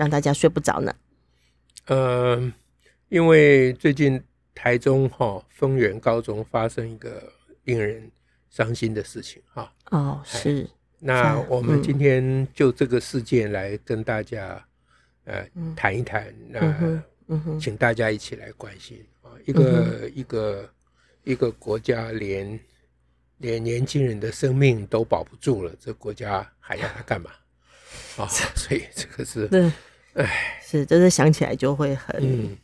让大家睡不着呢？呃，因为最近台中哈丰原高中发生一个令人伤心的事情哈。哦，是。那我们今天就这个事件来跟大家、嗯、呃谈一谈，嗯嗯、请大家一起来关心啊，一个、嗯、一个一个国家连连年轻人的生命都保不住了，这国家还要他干嘛？啊、哦，所以这个是对。哎，是，真是想起来就会很、嗯、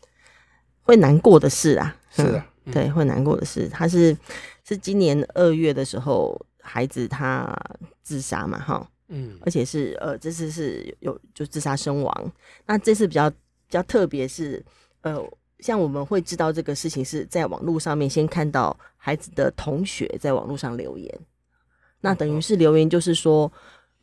会难过的事啊。是啊，嗯、对，会难过的事。他是是今年二月的时候，孩子他自杀嘛，哈，嗯，而且是呃，这次是有就自杀身亡。那这次比较比较特别是，呃，像我们会知道这个事情是在网络上面先看到孩子的同学在网络上留言，那等于是留言就是说，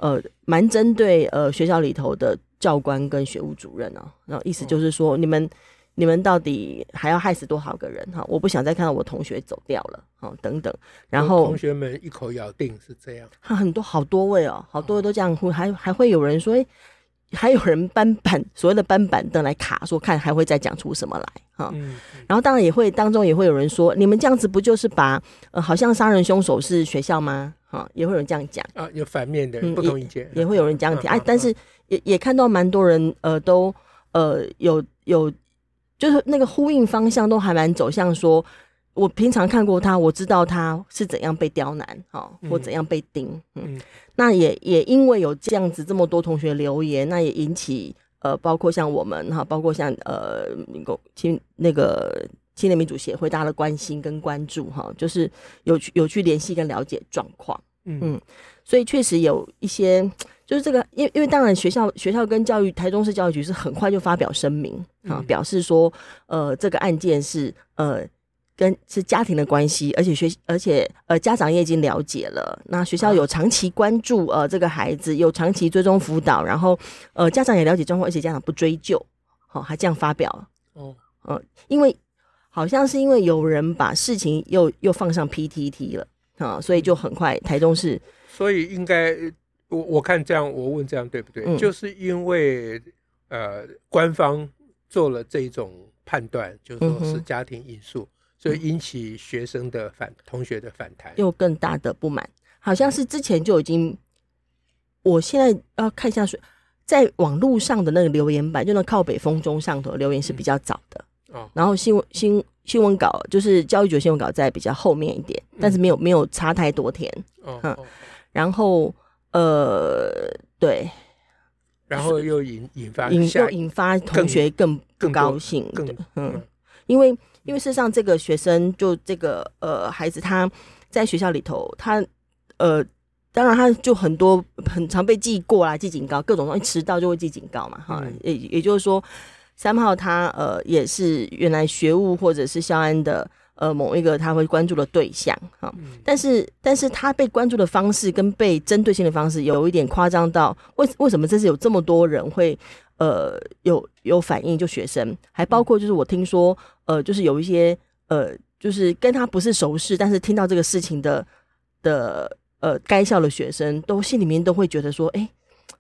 呃，蛮针对呃学校里头的。教官跟学务主任哦，然后意思就是说，你们你们到底还要害死多少个人哈？我不想再看到我同学走掉了，哈，等等。然后同学们一口咬定是这样，他 很多好多位哦，好多位都这样，还还会有人说，哎，还有人搬板所谓的搬板凳来卡，说看还会再讲出什么来哈。然后当然也会当中也会有人说，你们这样子不就是把呃好像杀人凶手是学校吗？哈，也会有人这样讲啊，有反面的不同意见，也会有人这样提哎，但是。也也看到蛮多人，呃，都呃有有，就是那个呼应方向都还蛮走向说，我平常看过他，我知道他是怎样被刁难，哈，或怎样被盯，嗯，嗯。那也也因为有这样子这么多同学留言，那也引起呃，包括像我们哈，包括像呃，民共青那个青年民主协会大家的关心跟关注哈，就是有去有去联系跟了解状况，嗯，嗯，所以确实有一些。就是这个，因为因为当然学校学校跟教育台中市教育局是很快就发表声明啊，嗯、表示说，呃，这个案件是呃跟是家庭的关系，而且学而且呃家长也已经了解了，那学校有长期关注呃这个孩子，有长期追踪辅导，然后呃家长也了解状况，而且家长不追究，好、哦、还这样发表哦，嗯、呃，因为好像是因为有人把事情又又放上 PTT 了啊，所以就很快台中市，所以应该。我我看这样，我问这样对不对？嗯、就是因为呃，官方做了这种判断，就说是家庭因素，所以引起学生的反、嗯、同学的反弹，又更大的不满。好像是之前就已经，嗯、我现在要看一下，在网络上的那个留言板，就那靠北风中上头留言是比较早的、嗯、哦。然后新闻新新闻稿就是教育局新闻稿在比较后面一点，但是没有、嗯、没有差太多天。嗯，然后。呃，对，然后又引引发引又引发同学更更高兴，更嗯，因为因为事实上这个学生就这个呃孩子他在学校里头，他呃当然他就很多很常被记过啦，记警告，各种东西迟到就会记警告嘛，哈，也也就是说三号他呃也是原来学务或者是校安的。呃，某一个他会关注的对象，哈，但是，但是他被关注的方式跟被针对性的方式有一点夸张到，为为什么这次有这么多人会呃有有反应？就学生，还包括就是我听说，呃，就是有一些呃，就是跟他不是熟识，但是听到这个事情的的呃该校的学生，都心里面都会觉得说，哎、欸，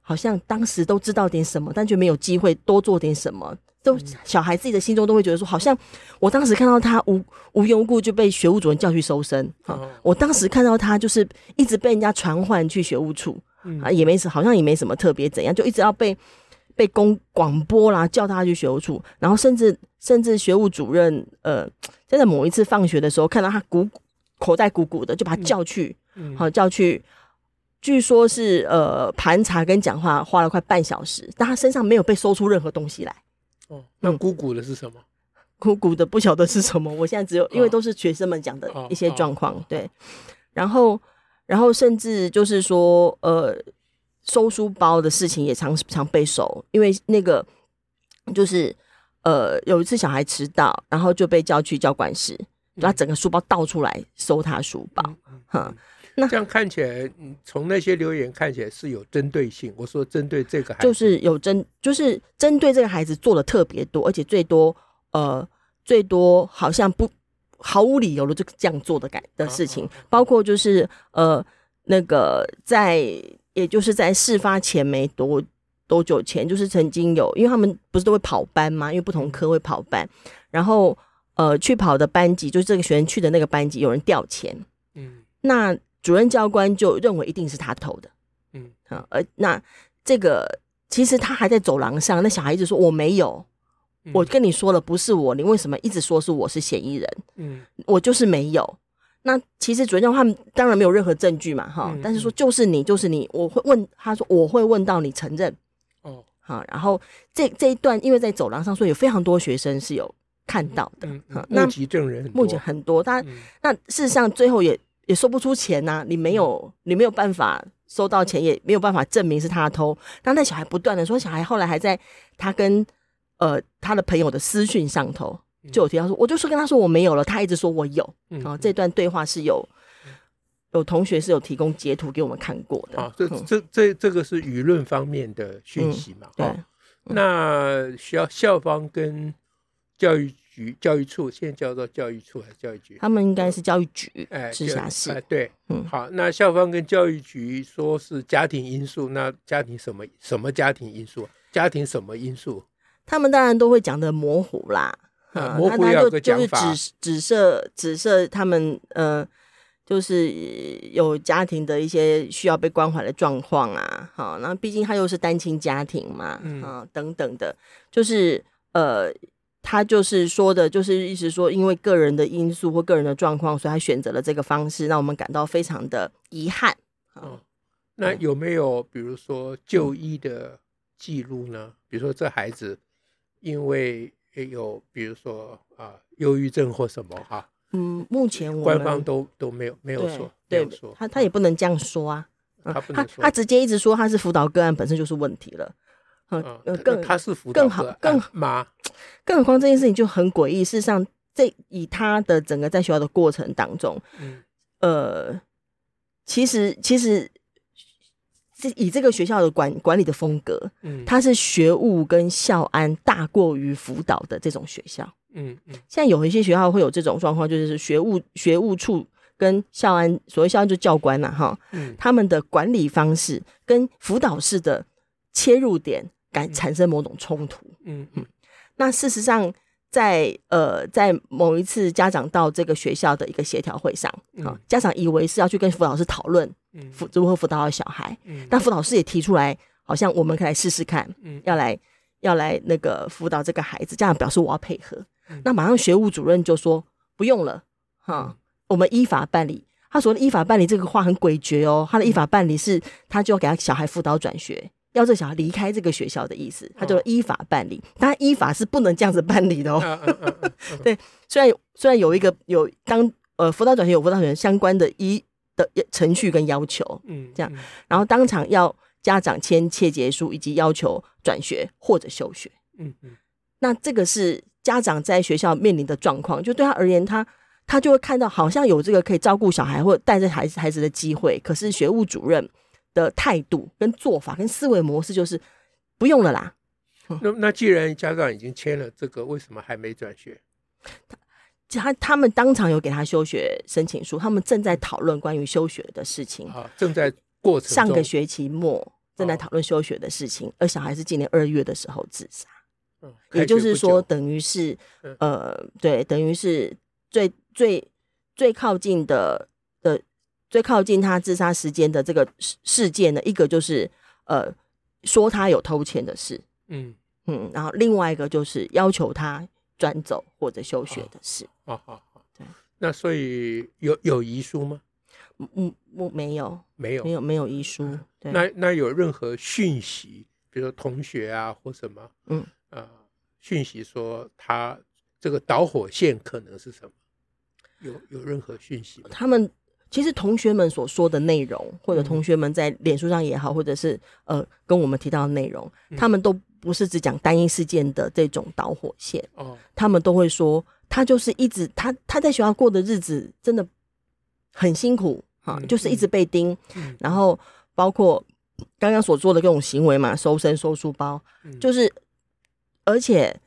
好像当时都知道点什么，但却没有机会多做点什么。都小孩自己的心中都会觉得说，好像我当时看到他无无缘无故就被学务主任叫去搜身，哈，我当时看到他就是一直被人家传唤去学务处，啊，也没什，好像也没什么特别怎样，就一直要被被公广播啦，叫他去学务处，然后甚至甚至学务主任，呃，真的某一次放学的时候看到他鼓口袋鼓鼓的，就把他叫去，好叫去，据说是呃盘查跟讲话花了快半小时，但他身上没有被搜出任何东西来。哦，那鼓鼓的是什么？鼓鼓的不晓得是什么。我现在只有，因为都是学生们讲的一些状况，对。然后，然后甚至就是说，呃，收书包的事情也常常被收，因为那个就是呃有一次小孩迟到，然后就被叫去教管室，把整个书包倒出来收他书包，哈、嗯。那这样看起来，从那些留言看起来是有针对性。我说针对这个孩子，就是有针，就是针对这个孩子做的特别多，而且最多呃最多好像不毫无理由的就这样做的改的事情，包括就是呃那个在也就是在事发前没多多久前，就是曾经有，因为他们不是都会跑班吗？因为不同科会跑班，然后呃去跑的班级，就是这个学生去的那个班级有人掉钱，嗯，那。主任教官就认为一定是他偷的，嗯，好，而那这个其实他还在走廊上，那小孩子说我没有，嗯、我跟你说了不是我，你为什么一直说是我是嫌疑人？嗯，我就是没有。那其实主任教官他们当然没有任何证据嘛，哈、嗯，但是说就是你，就是你，我会问他说我会问到你承认，哦，好，然后这这一段因为在走廊上，所以有非常多学生是有看到的，嗯，嗯，目击证人目击很多，他、嗯、那事实上最后也。也说不出钱呐、啊，你没有，你没有办法收到钱，也没有办法证明是他偷。当那小孩不断的说，小孩后来还在他跟呃他的朋友的私讯上头就有提到说，我就说跟他说我没有了，他一直说我有。嗯、啊，这段对话是有有同学是有提供截图给我们看过的。啊，这这这这个是舆论方面的讯息嘛？嗯、对、哦，那学校校方跟教育。局教育处现在叫做教育处还是教育局？他们应该是教育局，哎，直辖市。哎，对，嗯，好，那校方跟教育局说是家庭因素，那家庭什么什么家庭因素？家庭什么因素？他们当然都会讲的模糊啦，啊、模糊要个讲法，就是指指涉指涉他们呃，就是有家庭的一些需要被关怀的状况啊，好，那毕竟他又是单亲家庭嘛，啊、嗯，等等的，就是呃。他就是说的，就是意思说，因为个人的因素或个人的状况，所以他选择了这个方式，让我们感到非常的遗憾。嗯，那有没有比如说就医的记录呢？嗯、比如说这孩子因为有，比如说啊，忧郁症或什么哈？嗯，目前我官方都都没有没有说，没有说，他他也不能这样说啊。嗯、他他他直接一直说他是辅导个案本身就是问题了。嗯，更他是辅导更好更妈，更何况这件事情就很诡异。事实上，这以他的整个在学校的过程当中，嗯，呃，其实其实这以这个学校的管管理的风格，嗯，它是学务跟校安大过于辅导的这种学校，嗯嗯。现在有一些学校会有这种状况，就是学务学务处跟校安，所谓校安就教官呐，哈，嗯，他们的管理方式跟辅导式的切入点。感产生某种冲突，嗯嗯，那事实上在，呃，在某一次家长到这个学校的一个协调会上，啊、嗯，家长以为是要去跟辅导师讨论，嗯，辅如何辅导小孩，嗯，但辅导师也提出来，好像我们可以来试试看，嗯，要来要来那个辅导这个孩子，家长表示我要配合，嗯、那马上学务主任就说不用了，哈、嗯，我们依法办理。他说依法办理这个话很诡谲哦，他的依法办理是他就要给他小孩辅导转学。要这小孩离开这个学校的意思，他就依法办理。当然，依法是不能这样子办理的哦。对，虽然虽然有一个有当呃辅导转学有辅导转学相关的一的程序跟要求，嗯，这样，然后当场要家长签切结书，以及要求转学或者休学。嗯嗯，那这个是家长在学校面临的状况，就对他而言，他他就会看到好像有这个可以照顾小孩或带着孩子孩子的机会，可是学务主任。的态度跟做法跟思维模式就是不用了啦。那那既然家长已经签了这个，为什么还没转学？他他们当场有给他休学申请书，他们正在讨论关于休学的事情。啊，正在过程上个学期末正在讨论休学的事情，而小孩是今年二月的时候自杀。嗯，也就是说，等于是呃，对，等于是最最最靠近的的。最靠近他自杀时间的这个事事件呢，一个就是呃说他有偷钱的事，嗯嗯，然后另外一个就是要求他转走或者休学的事。好好好，对。那所以有有遗书吗？嗯，我没有，没有，没有，没有遗书。对。那那有任何讯息，比如说同学啊或什么，嗯呃，讯息说他这个导火线可能是什么？有有任何讯息吗？他们。其实同学们所说的内容，或者同学们在脸书上也好，或者是呃跟我们提到的内容，他们都不是只讲单一事件的这种导火线。哦，他们都会说他就是一直他他在学校过的日子真的很辛苦啊，就是一直被盯，然后包括刚刚所做的各种行为嘛，搜身、收书包，就是而且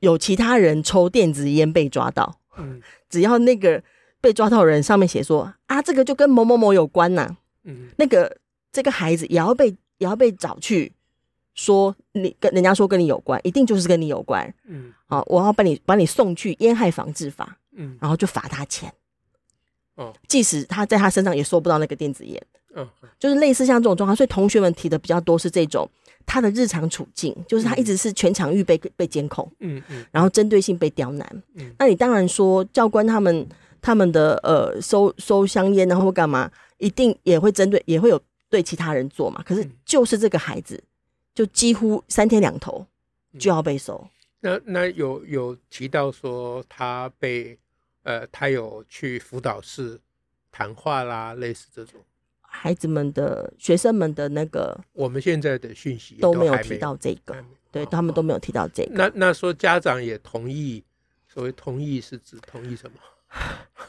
有其他人抽电子烟被抓到，只要那个被抓到的人上面写说啊，这个就跟某某某有关呐，嗯那个这个孩子也要被也要被找去。说你跟人家说跟你有关，一定就是跟你有关。嗯，好，我要把你把你送去烟害防治法。嗯，然后就罚他钱。哦，即使他在他身上也收不到那个电子烟。嗯，就是类似像这种状况，所以同学们提的比较多是这种他的日常处境，就是他一直是全场域被被监控。嗯嗯，然后针对性被刁难。嗯，那你当然说教官他们他们的呃收收香烟然后干嘛，一定也会针对也会有对其他人做嘛。可是就是这个孩子。就几乎三天两头就要被收。嗯、那那有有提到说他被呃，他有去辅导室谈话啦，类似这种孩子们的学生们的那个，我们现在的讯息都没有提到这个，对他们都没有提到这个。那那说家长也同意，所谓同意是指同意什么？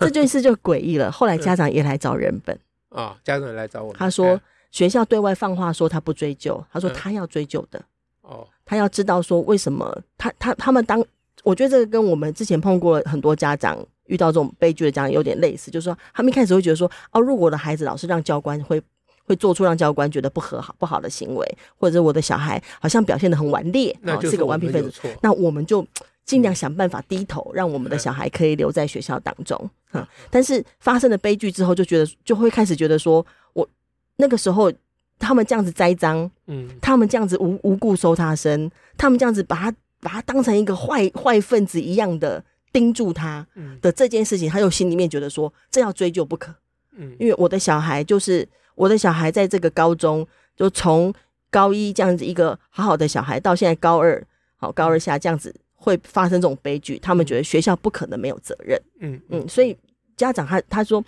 这件事就诡异了。后来家长也来找人本啊、嗯哦，家长也来找我们，他说。学校对外放话说他不追究，他说他要追究的。哦，他要知道说为什么他他他们当，我觉得这个跟我们之前碰过很多家长遇到这种悲剧的家长有点类似，就是说他们一开始会觉得说，哦，如果我的孩子老是让教官会会做出让教官觉得不和好不好的行为，或者我的小孩好像表现的很顽劣，那就是个顽皮分子，那我们就尽量想办法低头，让我们的小孩可以留在学校当中。嗯，但是发生了悲剧之后，就觉得就会开始觉得说。我那个时候，他们这样子栽赃，嗯，他们这样子无无故搜他身，他们这样子把他把他当成一个坏坏分子一样的盯住他的这件事情，他又心里面觉得说，这要追究不可，嗯，因为我的小孩就是我的小孩，在这个高中就从高一这样子一个好好的小孩，到现在高二，好高二下这样子会发生这种悲剧，他们觉得学校不可能没有责任，嗯嗯，所以家长他他说，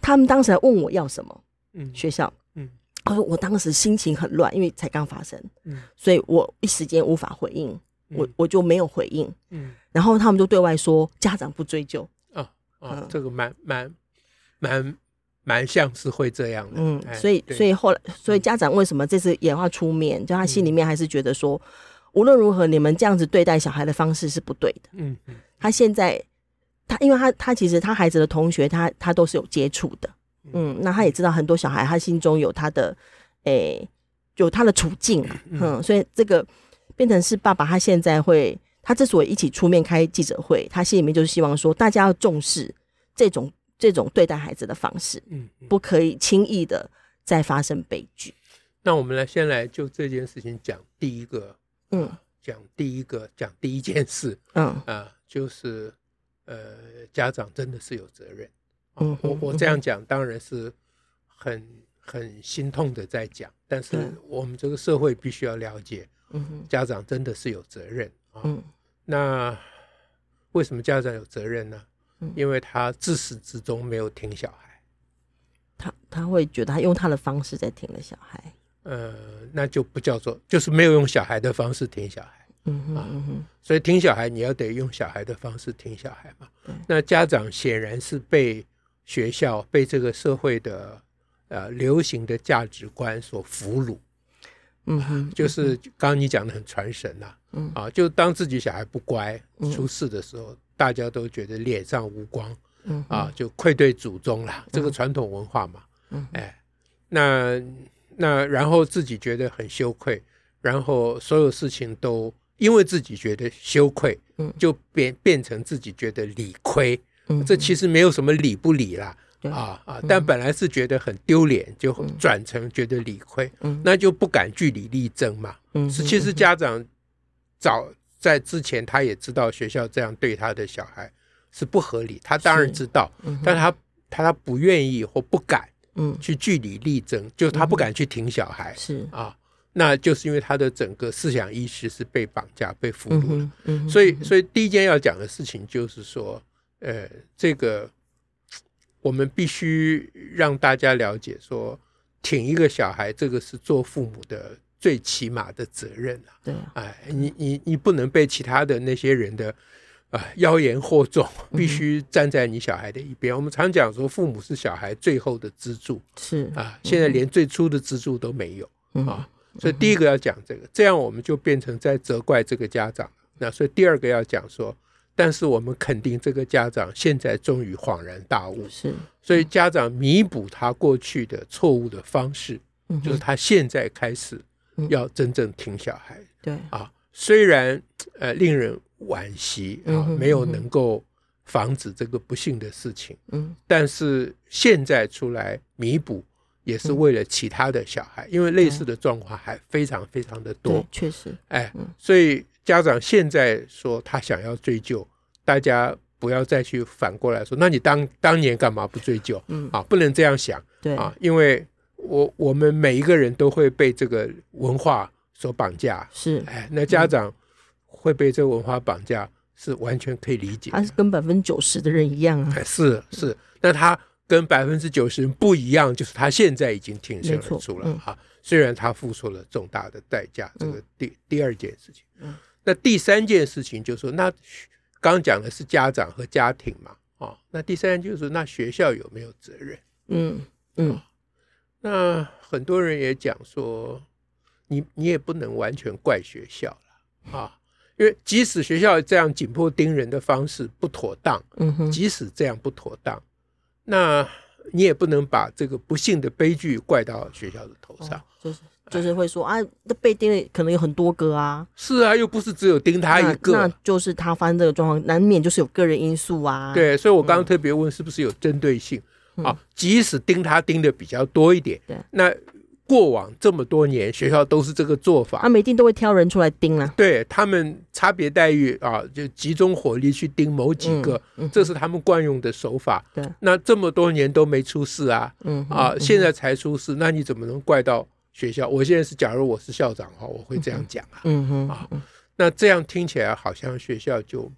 他们当时还问我要什么。嗯，学校，嗯，他说我当时心情很乱，因为才刚发生，嗯，所以我一时间无法回应，嗯、我我就没有回应，嗯，然后他们就对外说家长不追究，啊啊，嗯、这个蛮蛮蛮蛮像是会这样的，嗯，所以所以后来，所以家长为什么这次也要出面？就他心里面还是觉得说，无论如何，你们这样子对待小孩的方式是不对的，嗯嗯，他现在他因为他他其实他孩子的同学他他都是有接触的。嗯，那他也知道很多小孩，他心中有他的，诶、欸，有他的处境啊，嗯，所以这个变成是爸爸，他现在会，他之所以一起出面开记者会，他心里面就是希望说，大家要重视这种这种对待孩子的方式，嗯，不可以轻易的再发生悲剧。那我们来先来就这件事情讲第一个，嗯，讲第一个讲第一件事，嗯。啊，就是呃，家长真的是有责任。嗯，我我这样讲当然是很很心痛的在讲，但是我们这个社会必须要了解，嗯，家长真的是有责任啊。嗯，那为什么家长有责任呢？因为他自始至终没有听小孩，他他会觉得他用他的方式在听了小孩，呃，那就不叫做，就是没有用小孩的方式挺小孩。嗯哼嗯哼，所以听小孩你要得用小孩的方式听小孩嘛。那家长显然是被。学校被这个社会的呃流行的价值观所俘虏，嗯哼，就是刚刚你讲的很传神呐，嗯。啊，就当自己小孩不乖出事的时候，大家都觉得脸上无光，嗯啊，就愧对祖宗了，这个传统文化嘛，嗯，哎，那那然后自己觉得很羞愧，然后所有事情都因为自己觉得羞愧，嗯，就变变成自己觉得理亏。嗯这其实没有什么理不理啦，啊啊！但本来是觉得很丢脸，就转成觉得理亏，那就不敢据理力争嘛。是，其实家长早在之前他也知道学校这样对他的小孩是不合理，他当然知道，但他他他不愿意或不敢，去据理力争，就他不敢去挺小孩，是啊，那就是因为他的整个思想意识是被绑架、被俘虏了。嗯所以，所以第一件要讲的事情就是说。呃，这个我们必须让大家了解说，挺一个小孩，这个是做父母的最起码的责任啊。对啊，哎，你你你不能被其他的那些人的啊妖言惑众，必须站在你小孩的一边。嗯、我们常讲说，父母是小孩最后的支柱，是啊，现在连最初的支柱都没有、嗯、啊。所以第一个要讲这个，这样我们就变成在责怪这个家长。那所以第二个要讲说，但是我们肯定这个家长现在终于恍然大悟，是。所以家长弥补他过去的错误的方式，嗯、就是他现在开始要真正听小孩。嗯、对啊，虽然呃令人惋惜啊，没有能够防止这个不幸的事情，嗯，但是现在出来弥补。也是为了其他的小孩，因为类似的状况还非常非常的多。确实，哎，所以家长现在说他想要追究，大家不要再去反过来说，那你当当年干嘛不追究？嗯，啊，不能这样想。对啊，因为我我们每一个人都会被这个文化所绑架。是，哎，那家长会被这个文化绑架，是完全可以理解。他是跟百分之九十的人一样啊。哎，是是，那他。跟百分之九十人不一样，就是他现在已经挺身而出了哈、嗯。虽然他付出了重大的代价，这个第、嗯、第二件事情。嗯，那第三件事情就是说，那刚讲的是家长和家庭嘛，啊，那第三件就是那学校有没有责任？嗯嗯，那很多人也讲说，你你也不能完全怪学校了啊，因为即使学校这样紧迫盯人的方式不妥当，嗯哼，即使这样不妥当。那你也不能把这个不幸的悲剧怪到学校的头上，哦、就是就是会说啊，那被盯的可能有很多个啊，是啊，又不是只有盯他一个，那，那就是他发生这个状况，难免就是有个人因素啊。对，所以我刚刚特别问，是不是有针对性、嗯、啊？即使盯他盯的比较多一点，对，那。过往这么多年，学校都是这个做法，他们一定都会挑人出来盯了。对，他们差别待遇啊，就集中火力去盯某几个，这是他们惯用的手法。对，那这么多年都没出事啊，嗯啊，现在才出事，那你怎么能怪到学校？我现在是，假如我是校长的话，我会这样讲啊，嗯哼啊，那这样听起来好像学校就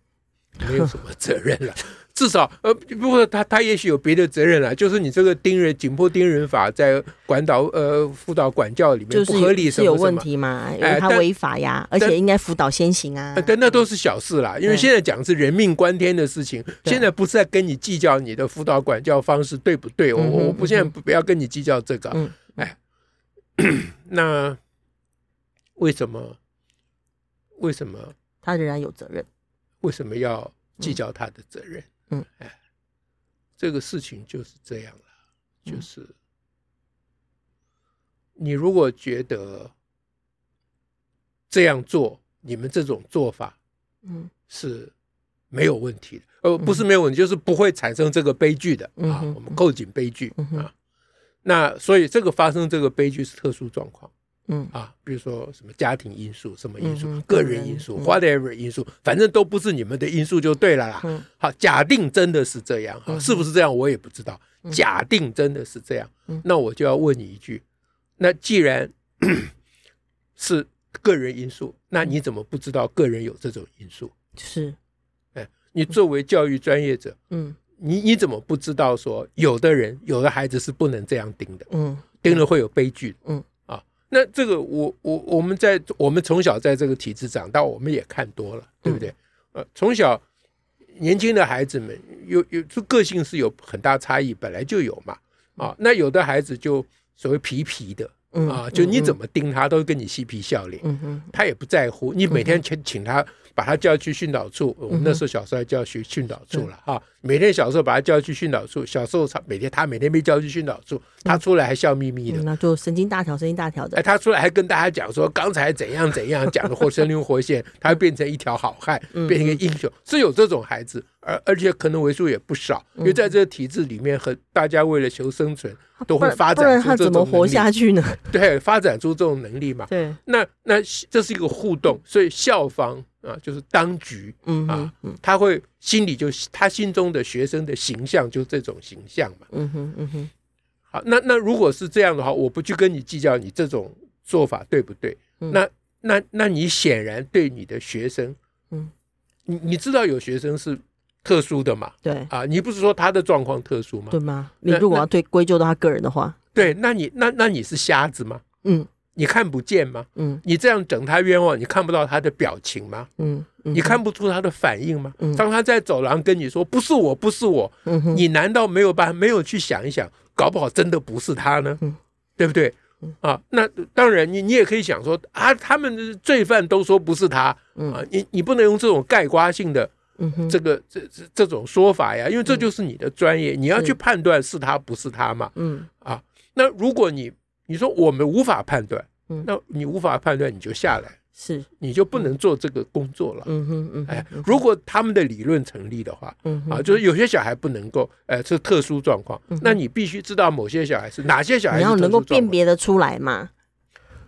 没有什么责任了。至少，呃，不过他他也许有别的责任啊，就是你这个盯人紧迫盯人法在管导呃辅导管教里面不合理什么什么，是有问题嘛？因为他违法呀，而且应该辅导先行啊。但那都是小事啦，因为现在讲的是人命关天的事情，现在不是在跟你计较你的辅导管教方式对不对？我我不现在不要跟你计较这个。嗯，哎，那为什么？为什么他仍然有责任？为什么要计较他的责任？嗯，哎，这个事情就是这样了，就是你如果觉得这样做，你们这种做法，嗯，是没有问题的，呃，不是没有问题，就是不会产生这个悲剧的啊。我们扣紧悲剧啊，那所以这个发生这个悲剧是特殊状况。嗯啊，比如说什么家庭因素、什么因素、嗯、个人因素、嗯、whatever 因素，反正都不是你们的因素就对了啦。嗯、好，假定真的是这样，哈、嗯，是不是这样我也不知道。嗯、假定真的是这样，嗯、那我就要问你一句：那既然 是个人因素，那你怎么不知道个人有这种因素？是，哎，你作为教育专业者，嗯，你你怎么不知道说有的人有的孩子是不能这样盯的？嗯，盯了会有悲剧。嗯。那这个我我我们在我们从小在这个体制长大，我们也看多了，对不对？呃，从小年轻的孩子们有有就个性是有很大差异，本来就有嘛。啊，那有的孩子就所谓皮皮的。啊，就你怎么盯他，都跟你嬉皮笑脸，他也不在乎。你每天请请他，把他叫去训导处，我们那时候小时候还叫去训导处了哈。每天小时候把他叫去训导处，小时候他每天他每天被叫去训导处，他出来还笑眯眯的，那就神经大条，神经大条的。哎，他出来还跟大家讲说刚才怎样怎样，讲的活生灵活现，他会变成一条好汉，变成一个英雄，是有这种孩子，而而且可能为数也不少，因为在这个体制里面，和大家为了求生存。都会发展出这种能力，不然他怎么活下去呢？对，发展出这种能力嘛。对，那那这是一个互动，所以校方啊，就是当局嗯啊，他会心里就他心中的学生的形象就这种形象嘛。嗯哼，嗯哼。好，那那如果是这样的话，我不去跟你计较你这种做法对不对？那那那你显然对你的学生，嗯，你你知道有学生是。特殊的嘛，对啊，你不是说他的状况特殊吗？对吗？你如果要对归咎到他个人的话，对，那你那那你是瞎子吗？嗯，你看不见吗？嗯，你这样整他冤枉，你看不到他的表情吗？嗯，你看不出他的反应吗？嗯，当他在走廊跟你说“不是我，不是我”，嗯，你难道没有办法没有去想一想，搞不好真的不是他呢？嗯，对不对？啊，那当然，你你也可以想说啊，他们的罪犯都说不是他，啊，你你不能用这种概括性的这个这这这种说法呀，因为这就是你的专业，你要去判断是他不是他嘛。嗯，啊，那如果你你说我们无法判断，那你无法判断，你就下来。是，你就不能做这个工作了。嗯哼嗯，哎，如果他们的理论成立的话，嗯啊，就是有些小孩不能够，呃，是特殊状况，那你必须知道某些小孩是哪些小孩，你要能够辨别的出来嘛。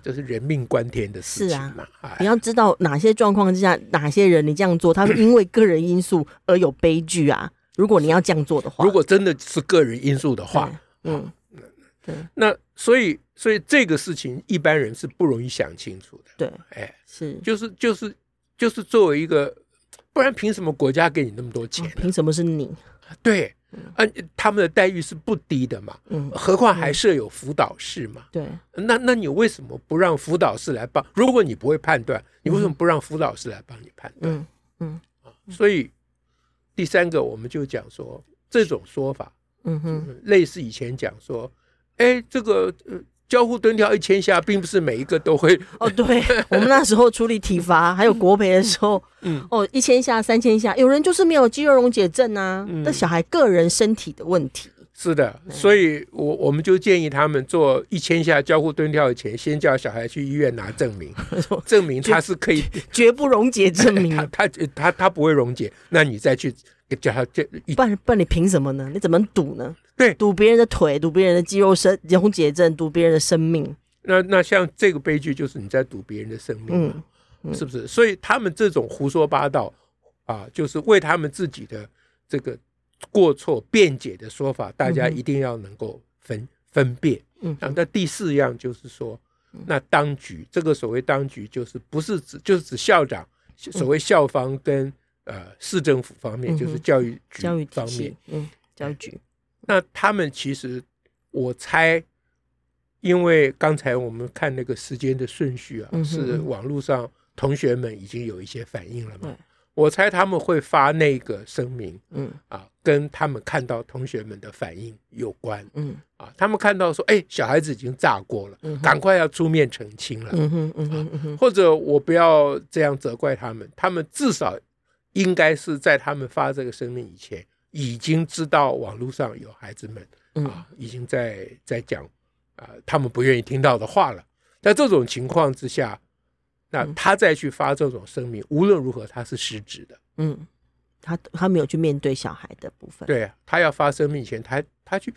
这是人命关天的事情嘛。你要知道哪些状况之下，哪些人你这样做，他是因为个人因素而有悲剧啊。如果你要这样做的话，如果真的是个人因素的话，嗯，对，那所以。所以这个事情一般人是不容易想清楚的。对，哎，是，就是就是就是作为一个，不然凭什么国家给你那么多钱？凭什么是你？对，啊，他们的待遇是不低的嘛。嗯，何况还设有辅导室嘛。对，那那你为什么不让辅导室来帮？如果你不会判断，你为什么不让辅导室来帮你判断？嗯嗯啊，所以第三个，我们就讲说这种说法，嗯哼，类似以前讲说，哎，这个呃。交互蹲跳一千下，并不是每一个都会。哦，对，我们那时候处理体罚 还有国培的时候，嗯，哦，一千下、三千下，有人就是没有肌肉溶解症啊，那、嗯、小孩个人身体的问题。是的，所以我我们就建议他们做一千下交互蹲跳以前，先叫小孩去医院拿证明，证明他是可以绝不溶解证明，他他他他不会溶解，那你再去叫他这，不然不然你凭什么呢？你怎么赌呢？对，赌别人的腿，赌别人的肌肉生溶解症，赌别人的生命。那那像这个悲剧，就是你在赌别人的生命，嗯嗯、是不是？所以他们这种胡说八道啊，就是为他们自己的这个过错辩解的说法，大家一定要能够分、嗯、分辨。嗯，那第四样就是说，那当局这个所谓当局，就是不是指就是指校长，所谓校方跟、嗯、呃市政府方面，就是教育局方面，嗯，教育局。那他们其实，我猜，因为刚才我们看那个时间的顺序啊，是网络上同学们已经有一些反应了嘛。我猜他们会发那个声明，嗯啊，跟他们看到同学们的反应有关，嗯啊，他们看到说，哎，小孩子已经炸锅了，赶快要出面澄清了，嗯哼嗯哼，或者我不要这样责怪他们，他们至少应该是在他们发这个声明以前。已经知道网络上有孩子们啊，已经在在讲啊，他们不愿意听到的话了。在这种情况之下，那他再去发这种声明，无论如何他是失职的。嗯，他他没有去面对小孩的部分。对，他要发声明前，他他去。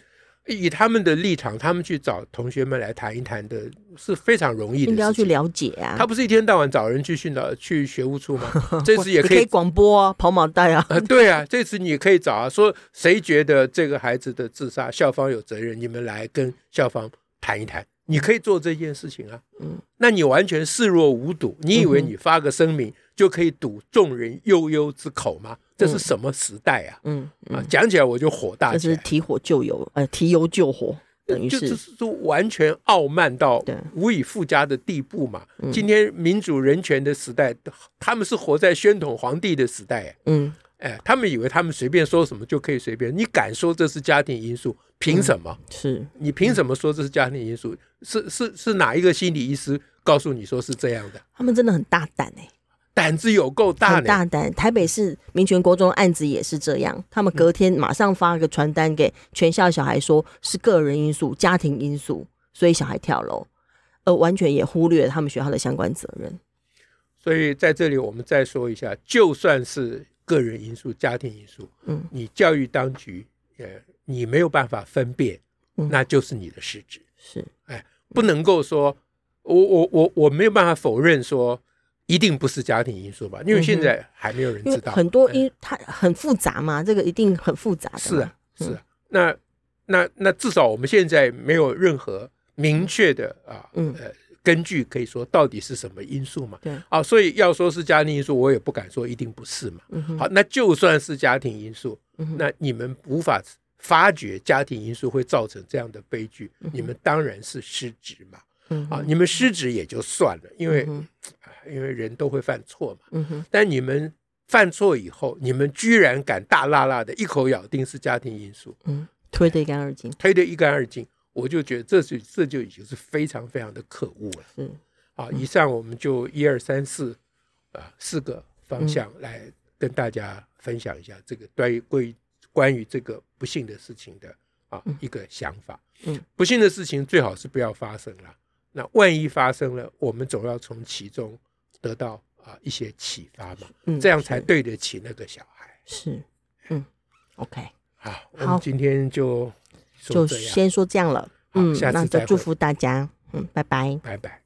以他们的立场，他们去找同学们来谈一谈的是非常容易的。应该要去了解啊。他不是一天到晚找人去训导去学务处吗？这次也可以广播啊，跑马带啊。啊，对啊，这次你也可以找啊，说谁觉得这个孩子的自杀校方有责任，你们来跟校方谈一谈。你可以做这件事情啊。嗯。那你完全视若无睹，你以为你发个声明就可以堵众人悠悠之口吗？这是什么时代啊？嗯，嗯啊，讲起来我就火大。这是提火救油，呃，提油救火，等于是就是说完全傲慢到无以复加的地步嘛。对今天民主人权的时代，嗯、他们是活在宣统皇帝的时代。嗯，哎，他们以为他们随便说什么就可以随便。你敢说这是家庭因素？凭什么？嗯、是你凭什么说这是家庭因素？是是是哪一个心理医师告诉你说是这样的？他们真的很大胆哎。胆子有够大，很大胆。台北市民权国中案子也是这样，他们隔天马上发个传单给全校小孩，说是个人因素、家庭因素，所以小孩跳楼，而完全也忽略了他们学校的相关责任。所以在这里，我们再说一下，就算是个人因素、家庭因素，嗯，你教育当局，呃，你没有办法分辨，那就是你的失职。是，哎，不能够说，我我我我没有办法否认说。一定不是家庭因素吧？因为现在还没有人知道，很多因它很复杂嘛，这个一定很复杂的。是啊，是啊。那那那至少我们现在没有任何明确的啊，呃，根据可以说到底是什么因素嘛？对。啊，所以要说是家庭因素，我也不敢说一定不是嘛。好，那就算是家庭因素，那你们无法发觉家庭因素会造成这样的悲剧，你们当然是失职嘛。嗯，啊，你们失职也就算了，因为、嗯、因为人都会犯错嘛。但你们犯错以后，你们居然敢大剌剌的一口咬定是家庭因素，嗯，推得一干二净，推得一干二净，我就觉得这是这就已经是非常非常的可恶了。嗯。好，以上我们就一二三四啊四个方向来跟大家分享一下这个关于关于关于这个不幸的事情的啊一个想法。嗯，不幸的事情最好是不要发生了。那万一发生了，我们总要从其中得到啊一些启发嘛，嗯，这样才对得起那个小孩。是，嗯，OK，好，我们今天就就先说这样了。嗯，下次再祝福大家。嗯，拜拜，拜拜。